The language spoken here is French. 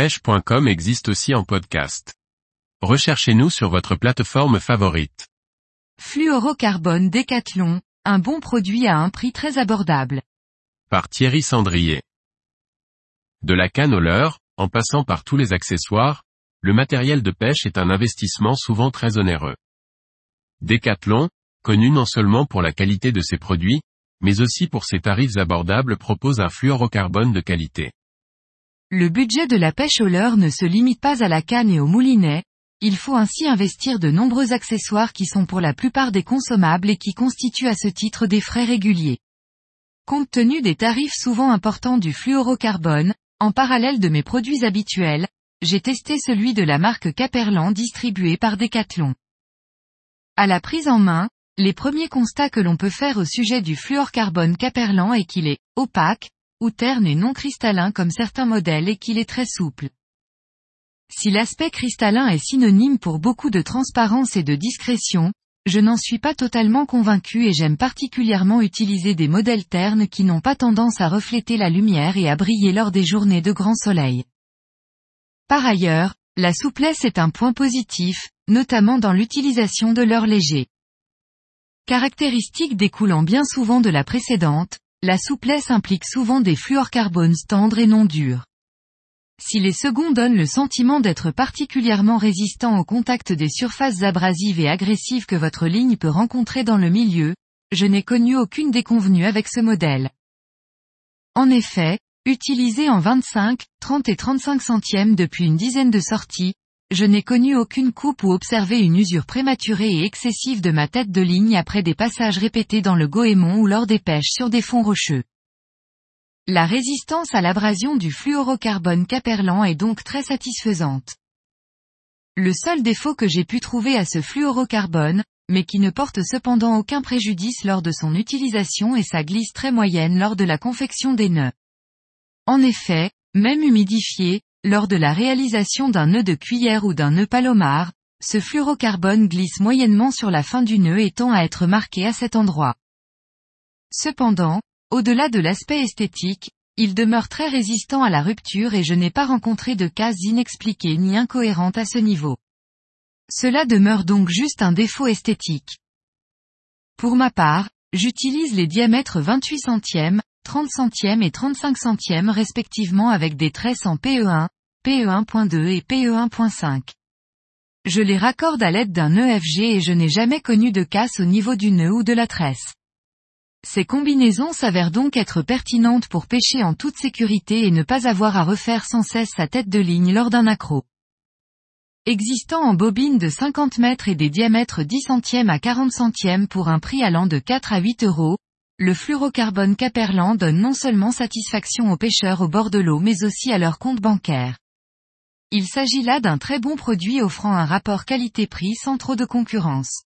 pêche.com existe aussi en podcast. Recherchez-nous sur votre plateforme favorite. Fluorocarbone Décathlon, un bon produit à un prix très abordable. Par Thierry Sandrier. De la canne au leurre, en passant par tous les accessoires, le matériel de pêche est un investissement souvent très onéreux. Decathlon, connu non seulement pour la qualité de ses produits, mais aussi pour ses tarifs abordables propose un fluorocarbone de qualité. Le budget de la pêche au leurre ne se limite pas à la canne et au moulinet, il faut ainsi investir de nombreux accessoires qui sont pour la plupart des consommables et qui constituent à ce titre des frais réguliers. Compte tenu des tarifs souvent importants du fluorocarbone, en parallèle de mes produits habituels, j'ai testé celui de la marque Caperlan distribué par Decathlon. À la prise en main, les premiers constats que l'on peut faire au sujet du fluorocarbone Caperlan est qu'il est opaque, ou terne et non cristallin comme certains modèles et qu'il est très souple. Si l'aspect cristallin est synonyme pour beaucoup de transparence et de discrétion, je n'en suis pas totalement convaincu et j'aime particulièrement utiliser des modèles ternes qui n'ont pas tendance à refléter la lumière et à briller lors des journées de grand soleil. Par ailleurs, la souplesse est un point positif, notamment dans l'utilisation de l'heure léger. Caractéristique découlant bien souvent de la précédente, la souplesse implique souvent des fluorcarbones tendres et non durs. Si les seconds donnent le sentiment d'être particulièrement résistants au contact des surfaces abrasives et agressives que votre ligne peut rencontrer dans le milieu, je n'ai connu aucune déconvenue avec ce modèle. En effet, utilisé en 25, 30 et 35 centièmes depuis une dizaine de sorties, je n'ai connu aucune coupe ou observé une usure prématurée et excessive de ma tête de ligne après des passages répétés dans le goémon ou lors des pêches sur des fonds rocheux. La résistance à l'abrasion du fluorocarbone Caperlan est donc très satisfaisante. Le seul défaut que j'ai pu trouver à ce fluorocarbone, mais qui ne porte cependant aucun préjudice lors de son utilisation est sa glisse très moyenne lors de la confection des nœuds. En effet, même humidifié, lors de la réalisation d'un nœud de cuillère ou d'un nœud palomar, ce fluorocarbone glisse moyennement sur la fin du nœud et tend à être marqué à cet endroit. Cependant, au-delà de l'aspect esthétique, il demeure très résistant à la rupture et je n'ai pas rencontré de cases inexpliquées ni incohérentes à ce niveau. Cela demeure donc juste un défaut esthétique. Pour ma part, j'utilise les diamètres 28 centièmes, 30 centièmes et 35 centièmes respectivement avec des tresses en PE1, PE1.2 et PE1.5. Je les raccorde à l'aide d'un EFG et je n'ai jamais connu de casse au niveau du nœud ou de la tresse. Ces combinaisons s'avèrent donc être pertinentes pour pêcher en toute sécurité et ne pas avoir à refaire sans cesse sa tête de ligne lors d'un accro. Existant en bobine de 50 mètres et des diamètres 10 centièmes à 40 centièmes pour un prix allant de 4 à 8 euros, le fluorocarbone Caperlan donne non seulement satisfaction aux pêcheurs au bord de l'eau mais aussi à leur compte bancaire. Il s'agit là d'un très bon produit offrant un rapport qualité-prix sans trop de concurrence.